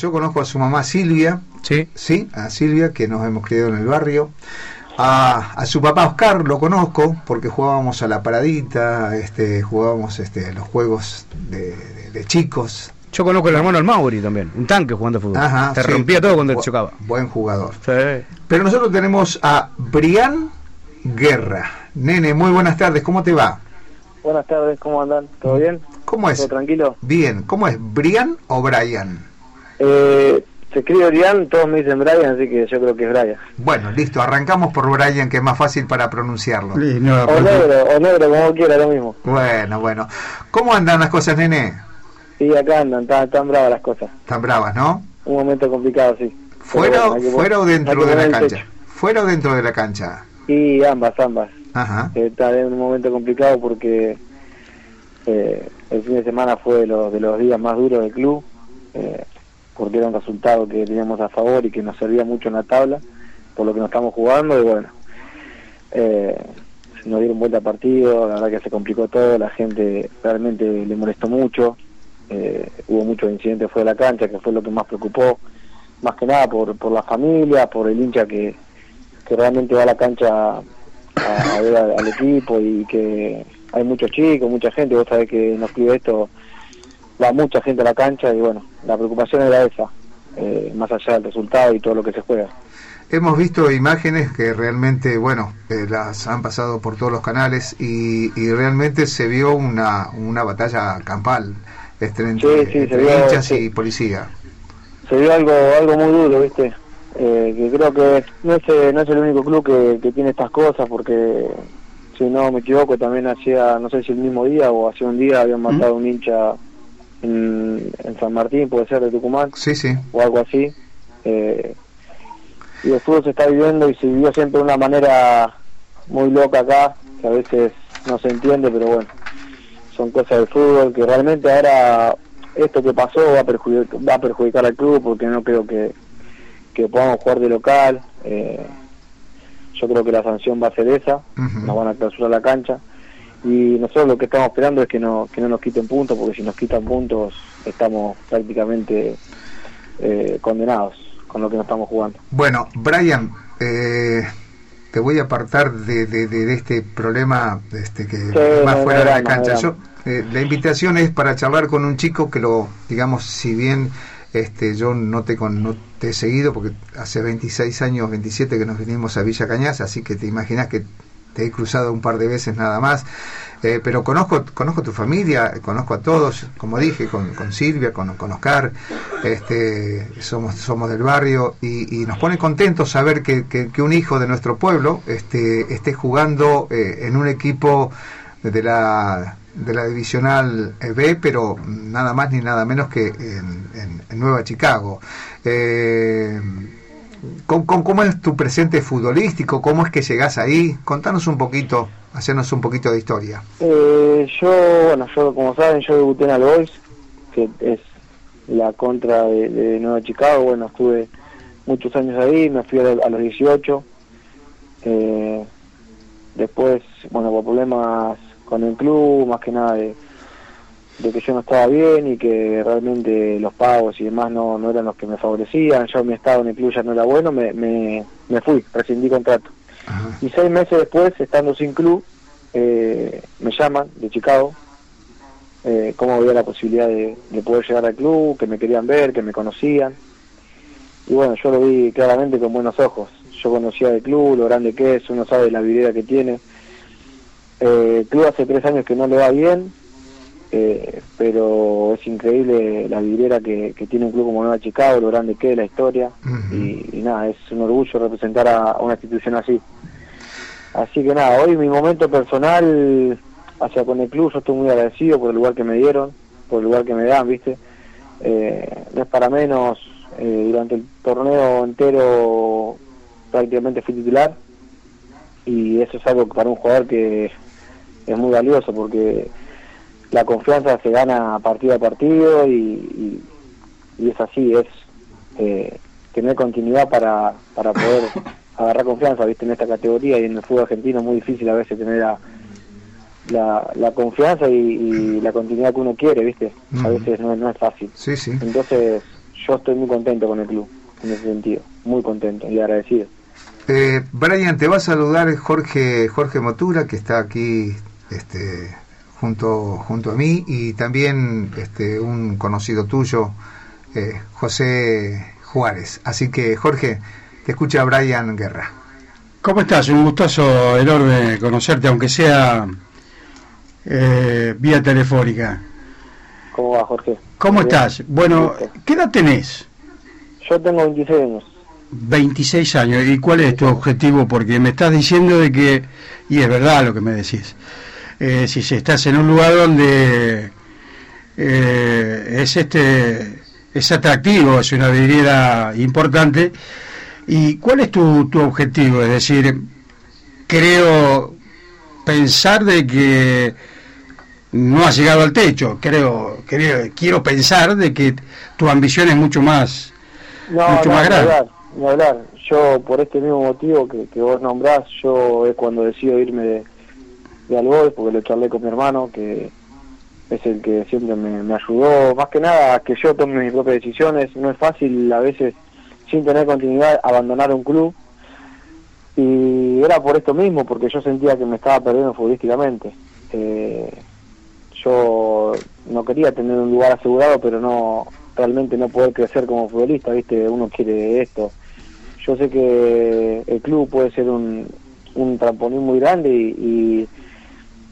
yo conozco a su mamá Silvia, Sí. sí, a Silvia, que nos hemos criado en el barrio. A, a su papá Oscar lo conozco porque jugábamos a la paradita, este, jugábamos este, los juegos de, de- de chicos. Yo conozco al hermano del Mauri también, un tanque jugando fútbol. Ajá, Te sí. rompía todo cuando te Bu- chocaba. Buen jugador. Sí. Pero nosotros tenemos a Brian Guerra. Nene, muy buenas tardes, ¿cómo te va? Buenas tardes, ¿cómo andan? ¿Todo bien? ¿Cómo es? ¿Todo tranquilo? Bien, ¿cómo es? ¿Brian o Brian? Eh, se escribe Brian, todos me dicen Brian, así que yo creo que es Brian. Bueno, listo, arrancamos por Brian, que es más fácil para pronunciarlo. Sí, no, O porque- negro, o negro, como quiera, lo mismo. Bueno, bueno. ¿Cómo andan las cosas, nene? Sí, acá andan, están, están bravas las cosas. Tan bravas, ¿no? Un momento complicado, sí. ¿Fuera, bueno, que fuera o dentro de la cancha? ¿Fuera o dentro de la cancha? Y ambas, ambas. Ajá. Eh, Está en un momento complicado porque eh, el fin de semana fue de los, de los días más duros del club, eh, porque era un resultado que teníamos a favor y que nos servía mucho en la tabla, por lo que nos estamos jugando, y bueno, eh, nos dieron vuelta a partido, la verdad que se complicó todo, la gente realmente le molestó mucho, eh, hubo muchos incidentes fuera de la cancha, que fue lo que más preocupó, más que nada por, por la familia, por el hincha que, que realmente va a la cancha a, ver al, al equipo y que hay muchos chicos, mucha gente, vos sabés que nos pide esto, va mucha gente a la cancha y bueno, la preocupación era esa, eh, más allá del resultado y todo lo que se juega. Hemos visto imágenes que realmente, bueno, eh, las han pasado por todos los canales y, y realmente se vio una, una batalla campal este, entre, Sí, sí, se entre vio, hinchas sí. y policía. se vio algo algo muy duro, ¿viste? Eh, que creo que no es, eh, no es el único club que, que tiene estas cosas, porque si no me equivoco, también hacía, no sé si el mismo día o hacía un día habían matado a un hincha en, en San Martín, puede ser de Tucumán, Sí, sí. o algo así. Eh, y el fútbol se está viviendo y se vivió siempre de una manera muy loca acá, que a veces no se entiende, pero bueno, son cosas del fútbol que realmente ahora esto que pasó va a perjudicar, va a perjudicar al club porque no creo que, que podamos jugar de local. Eh, yo creo que la sanción va a ser esa, Ujú. nos van a clausurar la cancha. Y nosotros lo que estamos esperando es que no, que no nos quiten puntos, porque si nos quitan puntos estamos prácticamente eh, condenados con lo que nos estamos jugando. Bueno, Brian, eh, te voy a apartar de, de- este problema este, que Sí, más no, fuera no de la no cancha. Yo, eh, la invitación es para charlar con un chico que lo, digamos, si bien este, yo no te, con, no te he seguido, porque hace 26 años, 27 que nos vinimos a Villa Cañas, así que te imaginas que he cruzado un par de veces nada más, eh, pero conozco conozco tu familia, conozco a todos, como dije, con, con Silvia, con, con Oscar, este, somos somos del barrio y, nos pone contentos saber que, que- un hijo de nuestro pueblo este, esté jugando eh, en un equipo de la de la divisional B, pero nada más ni nada menos que en, en- en Nueva Chicago. Eh, ¿Cómo, cómo- es tu presente futbolístico? ¿Cómo es que llegás ahí? Contanos un poquito, hacernos un poquito de historia. Eh, yo, bueno, yo como saben, yo debuté en All Boys, que es la contra de, Nueva Chicago. Bueno, estuve muchos años ahí, me fui a, a los 18. Eh, después, bueno, por problemas con el club, más que nada de, de que yo no estaba bien y que realmente los pagos y demás no, no eran los que me favorecían. Yo mi estado en el club ya no era bueno, me, me, me fui, rescindí contrato. Ajá. Y seis meses después, estando sin club, eh, me llaman de Chicago, eh, cómo había la posibilidad de, de poder llegar al club, que me querían ver, que me conocían. Y bueno, yo lo vi claramente con buenos ojos. Yo conocía el club, lo grande que es, uno sabe la vidriera que tiene. Eh, el club hace tres años que no le va bien, eh, pero es increíble la vidriera que, que tiene un club como Nueva Chicago, lo grande que es, la historia. Y, y nada, es un orgullo representar a, una institución así. Así que nada, hoy mi momento personal hacia con el club, yo estoy muy agradecido por el lugar que me dieron, por el lugar que me dan, ¿viste? Eh, no es para menos, eh, durante el torneo entero prácticamente fui titular y eso es algo para un jugador que es muy valioso porque la confianza se gana partido a partido y, y, y es así, es eh, tener continuidad para, para poder agarrar confianza, viste, en esta categoría y en el fútbol argentino es muy difícil a veces tener la, la, la confianza y, y la continuidad que uno quiere, viste, a Ujú. veces no, es- no es fácil. Sí, sí. Entonces yo estoy muy contento con el club, en ese sentido, muy contento y agradecido. Eh, Brian, te va a saludar Jorge Jorge Motura, que está aquí este, junto, junto a mí, y también este, un conocido tuyo, eh, José Juárez. Así que, Jorge, te escucha Brian Guerra. ¿Cómo estás? Un gustazo enorme conocerte, aunque sea eh, vía telefónica. ¿Cómo va, Jorge? ¿Cómo estás? Bueno, ¿qué edad tenés? Yo tengo 26 años. 26 años. ¿Y cuál es tu objetivo? Porque me estás diciendo de que, y es verdad lo que me decís, eh, si estás en un lugar donde eh, es este es atractivo, es una vidriera importante, ¿y cuál es tu, tu objetivo? Es decir, creo pensar de que no has llegado al techo, creo, creo quiero pensar de que tu ambición es mucho más, mucho más grande ni hablar. Yo, por este mismo motivo que, que vos nombrás, yo es cuando decido irme de, de al porque lo charlé con mi hermano, que es el que siempre me, ayudó, más que nada que yo tome mis propias decisiones. No es fácil a veces, sin tener continuidad, abandonar un club. Y era por esto mismo, porque yo sentía que me estaba perdiendo futbolísticamente. Eh, yo no quería tener un lugar asegurado, pero no realmente no poder crecer como futbolista, ¿viste? Uno quiere esto. Yo sé que el club puede ser un, un trampolín muy grande y,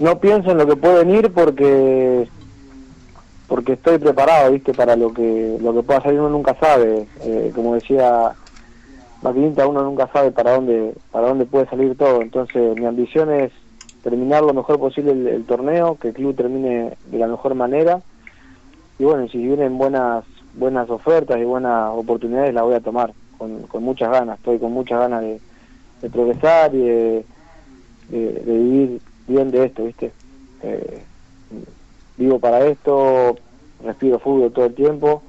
no pienso en lo que puede venir porque porque estoy preparado, ¿viste? Para lo que lo que pueda salir uno nunca sabe. Eh, como decía Maquinita, uno nunca sabe para dónde para dónde puede salir todo. Entonces, mi ambición es terminar lo mejor posible el torneo, que el club termine de la mejor manera y bueno, si vienen buenas buenas ofertas y buenas oportunidades las voy a tomar con, con muchas ganas, estoy con muchas ganas de, progresar y de, vivir bien de esto, ¿viste? Eh, vivo para esto, respiro fútbol todo el tiempo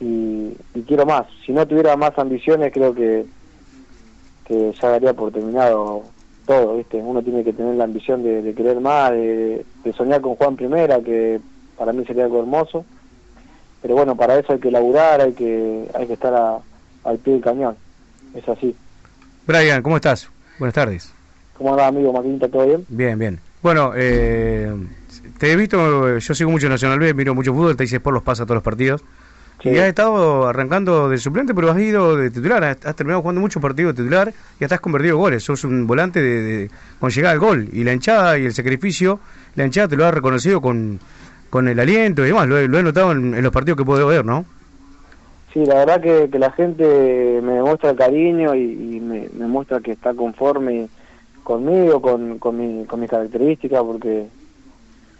y, quiero más. Si no tuviera más ambiciones creo que, que ya daría por terminado todo, ¿viste? Uno tiene que tener la ambición de, querer más, de, de soñar con Juan Primera, que para mí sería algo hermoso. Pero bueno, para eso hay que laburar, hay que, hay que estar al pie del cañón. Es así. Brian, ¿cómo estás? Buenas tardes. ¿Cómo anda, amigo Maquinita? ¿Todo bien? Bien, bien. Bueno, eh, te he visto, yo sigo mucho Nacional B, miro mucho fútbol, te dice por los pasa todos los partidos. Y has estado arrancando de suplente, pero has ido de titular, has, terminado jugando muchos partidos de titular y hasta has convertido goles. Sos un volante de, con llegada al gol. Y la hinchada y el sacrificio, la hinchada te lo ha reconocido con, con el aliento y demás. Lo, he, notado en, los partidos que puedo ver, ¿no? Sí, la verdad que, la gente me demuestra el cariño y, me, muestra que está conforme conmigo, con, con, mi, con mis características, porque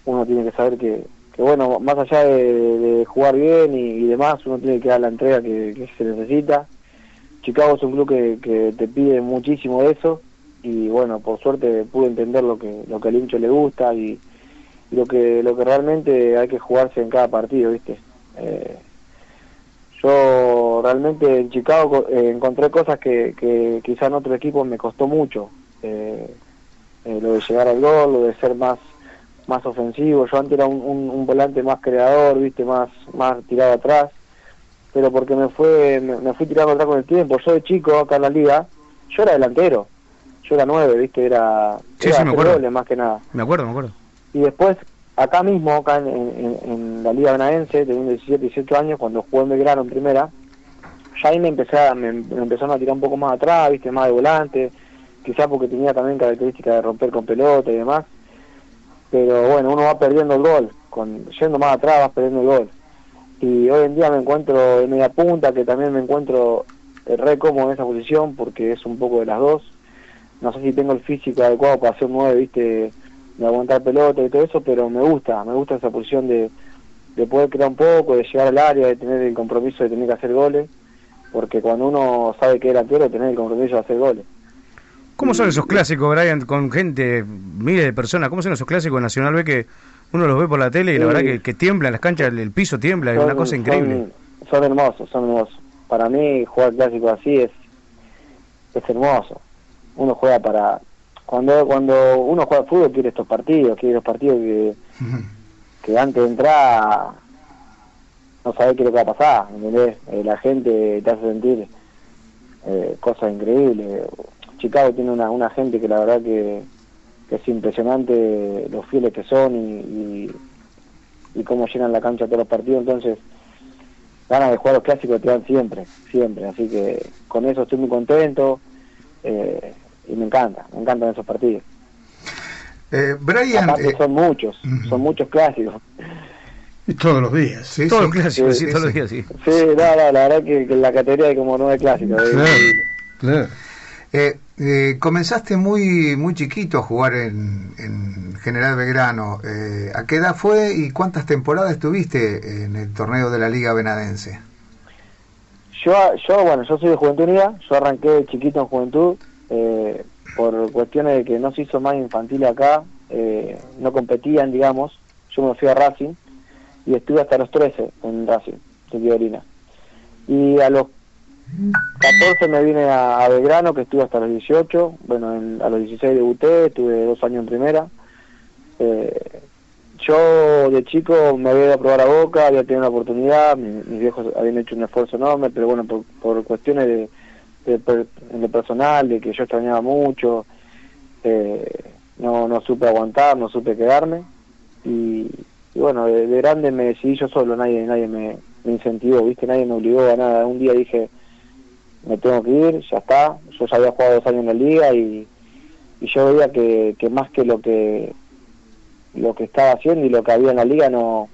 uno tiene que saber que, que bueno, más allá de, jugar bien y, demás, uno tiene que dar la entrega que, se necesita. Chicago es un club que, que te pide muchísimo de eso y bueno, por suerte pude entender lo que, lo que al hincho le gusta y, lo que lo que realmente hay que jugarse en cada partido, ¿viste? Eh, yo realmente en Chicago eh, encontré cosas que, que quizá en otro equipo me costó mucho. Eh, lo de llegar al gol, lo de ser más más ofensivo. Yo antes era un, un, volante más creador, viste, más más tirado atrás, pero porque me fue me, fui tirando atrás con el tiempo. Yo de chico acá en la liga, yo era delantero, yo era nueve, viste, era, sí, era sí, más que nada. Me acuerdo, me acuerdo. Y después, acá mismo, acá en, la Liga Benaense, teniendo 17, 18 años, cuando jugué en Belgrano en primera, ya ahí me, empecé a, me, empezaron a tirar un poco más atrás, viste, más de volante, quizás porque tenía también características de romper con pelota y demás. Pero bueno, uno va perdiendo el gol, con, yendo más atrás vas perdiendo el gol. Y hoy en día me encuentro en media punta, que también me encuentro re cómodo en esa posición, porque es un poco de las dos. No sé si tengo el físico adecuado para hacer un 9, viste, de aguantar pelota y todo eso, pero me gusta, me gusta esa posición de, de poder crear un poco, de llegar al área, de tener el compromiso de tener que hacer goles, porque cuando uno sabe que era quiero tener el compromiso de hacer goles. ¿Cómo son esos clásicos, Brian, con gente, miles de personas? ¿Cómo son esos clásicos en Nacional B que uno los ve por la tele y la verdad que, que tiembla en las canchas, el, piso tiembla, es una cosa increíble? Son, hermosos, son hermosos. Para mí jugar clásicos así es, es hermoso. Uno juega para, cuando cuando uno juega fútbol quiere estos partidos, quiere los partidos que, que antes de entrar no sabés qué es lo que va a pasar, ¿entendés? Eh, la gente te hace sentir eh, cosas increíbles. Chicago tiene una, una gente que la verdad que, que es impresionante los fieles que son y, y, y cómo llenan la cancha todos los partidos, entonces ganas de jugar los clásicos te dan siempre, siempre, así que con eso estoy muy contento eh, y me encanta, me encantan esos partidos. Eh, Brian, Aparte eh, son muchos, son muchos clásicos. Y todos los días. sí, Todos los clásicos, sí, sí, todos los sí. días, sí. Sí, no, no, la verdad que, que la categoría hay como nueve clásicos. es Claro, increíble. claro. Eh, eh, comenzaste muy muy chiquito a jugar en, en General Belgrano. Eh, ¿A qué edad fue y cuántas temporadas estuviste en el torneo de la Liga Benadense? Yo, yo, bueno, yo soy de Juventud Unida, yo arranqué de chiquito en Juventud, eh, por cuestiones de que no se hizo más infantil acá, eh, no competían, digamos, yo me fui a Racing y estuve hasta los 13 en Racing, de Violina. Y a los 14 me vine a, Belgrano, que estuve hasta los 18, bueno, en- a los 16 debuté, estuve dos años en primera. Eh, yo de chico me había ido a probar a Boca, había tenido una oportunidad, mi- mis viejos habían hecho un esfuerzo enorme, pero bueno, por, por cuestiones de, de, de personal, de que yo extrañaba mucho, eh, no, no supe aguantar, no supe quedarme. Y, bueno, de, de grande me decidí yo solo, nadie nadie me, me incentivó, ¿viste? Nadie me obligó a nada. Un día dije, me tengo que ir, ya está. Yo ya había jugado dos años en la liga y, y yo veía que, que más que lo que lo que estaba haciendo y lo que había en la liga no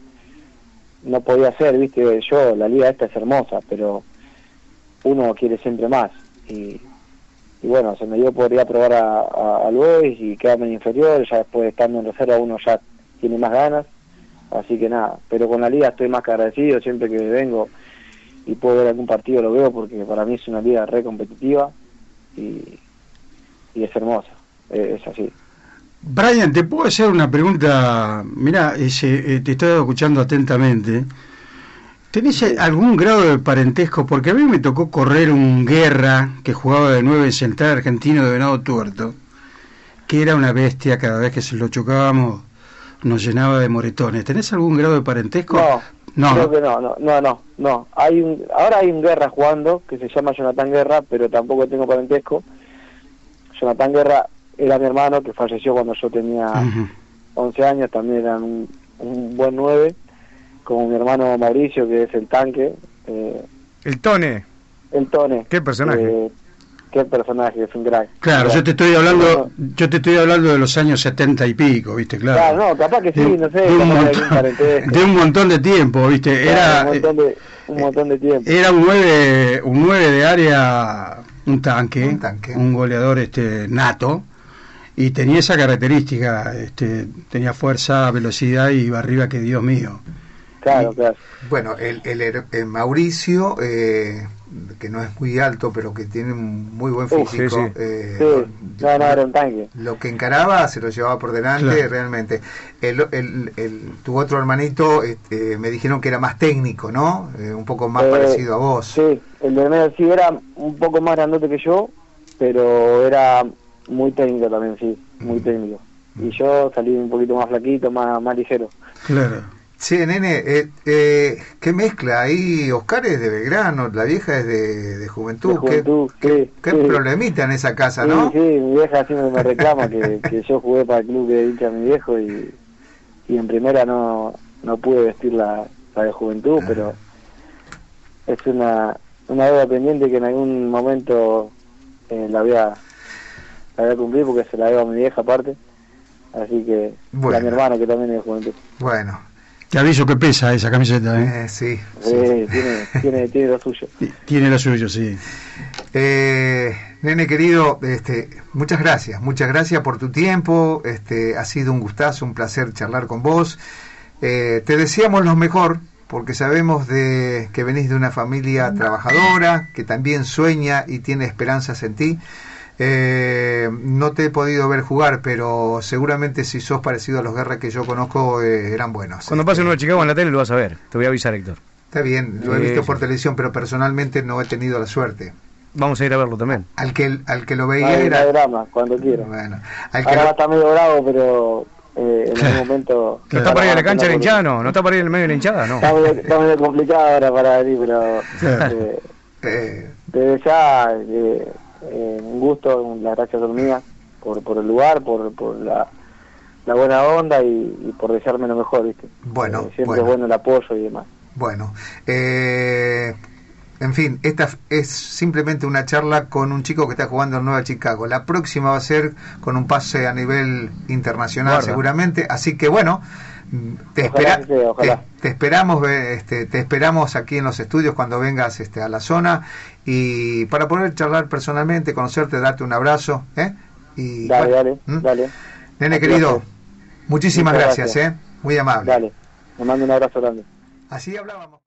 no podía hacer, viste, yo, la liga esta es hermosa, pero uno quiere siempre más. Y, y bueno, se me dio por ir a probar a, a, Boys y quedarme en inferior, ya después estando en reserva uno ya tiene más ganas, así que nada, pero con la liga estoy más que agradecido, siempre que vengo y puedo ver algún partido lo veo porque para mí es una liga re competitiva y, y es hermosa, eh, es así. Brian, ¿te puedo hacer una pregunta? Mira, eh, te estoy escuchando atentamente. ¿Tenés eh, algún grado de parentesco? Porque a mí me tocó correr un guerra que jugaba de nueve en Central Argentino de Venado Tuerto, que era una bestia, cada vez que se lo chocábamos nos llenaba de moretones. ¿Tenés algún grado de parentesco? No, no, creo ¿no? que no, no, no, no, no. Hay un, ahora hay un Guerra jugando que se llama Jonathan Guerra, pero tampoco tengo parentesco. Jonathan Guerra era mi hermano que falleció cuando yo tenía Ujú. 11 años, también era un, un buen 9, como mi hermano Mauricio, que es el tanque, eh, El Tone, el Tone. qué personaje. eh, qué personaje, es un crack. Claro, yo te estoy hablando, yo te estoy hablando de los años setenta y pico, ¿viste? Claro. Claro, no, capaz que sí, De- no sé, de un, montón, de un montón de tiempo, ¿viste? Claro, Era, un montón de, un montón de tiempo. era un 9 un nueve de área, un tanque, Un tanque. un goleador este nato y tenía esa característica, este, tenía fuerza, velocidad y iba arriba que Dios mío. Claro, Y- claro. Bueno, el, el, el Mauricio, eh, que no es muy alto, pero que tiene un muy buen físico. sí, sí. eh, Sí, no, no, era un tanque. Lo que encaraba se lo llevaba por delante Claro. realmente. El, el, el- tu otro hermanito este, me dijeron que era más técnico, ¿no? Eh, un poco más Eh, parecido a vos. Sí, el de medio sí era un poco más grandote que yo, pero era muy técnico también, sí, muy Mm. técnico. Y yo salí un poquito más flaquito, más, más ligero. Claro. Sí, nene, eh, eh, ¿qué mezcla ahí? Oscar es de Belgrano, la vieja es de, de Juventud. De Juventud, ¿Qué, sí, qué sí. problemita en esa casa, Sí, no? sí, mi vieja siempre me reclama que, que yo jugué para el club que hincha mi viejo y, y en primera no, no pude vestir la, la de juventud, Ah. pero es una, una deuda pendiente que en algún momento eh, la, voy a, la voy a cumplir porque se la debo a mi vieja aparte. Así que, Bueno. a mi hermano que también es de juventud. Bueno, Te aviso que pesa esa camiseta, ¿eh? eh, sí. sí. Tiene, tiene, tiene lo suyo. Tiene lo suyo, sí. Eh, nene querido, este, muchas gracias, muchas gracias por tu tiempo. Este, ha sido un gustazo, un placer charlar con vos. Eh, te deseamos lo mejor porque sabemos de que venís de una familia trabajadora que también sueña y tiene esperanzas en ti. Eh, no te he podido ver jugar, pero seguramente si sos parecido a los guerras que yo conozco eh, eran buenos. Cuando pase uno de Chicago en la tele lo vas a ver. Te voy a avisar, Héctor. Está bien, lo he Sí, visto por televisión, pero personalmente no he tenido la suerte. Vamos a ir a verlo también. Al que al que lo veía era drama, cuando quiera. Bueno, al que Ahora lo- está medio bravo, pero eh, en algún momento... ¿No está para ir a la cancha de la hinchada? No, no está para ir en el medio de la hinchada, no. Está medio, está medio complicado ahora para venir, pero eh, Eh, desde ya eh, un gusto, las gracias son mías por, por el lugar, por, por la, la buena onda y, y por desearme lo mejor, ¿viste? Bueno, Eh, siempre bueno. es bueno el apoyo y demás. Bueno, eh, en fin, esta es simplemente una charla con un chico que está jugando en Nueva Chicago. La próxima va a ser con un pase a nivel internacional Guarda. seguramente. Así que bueno, te, Ojalá espera- que sea, ojalá. te- te esperamos, este, te esperamos aquí en los estudios cuando vengas este, a la zona y para poder charlar personalmente, conocerte, darte un abrazo. ¿eh? Y, Dale, bueno, dale, dale, Nene querido, muchísimas gracias. ¿eh? muy amable. dale. Me mando un abrazo grande. Así hablábamos.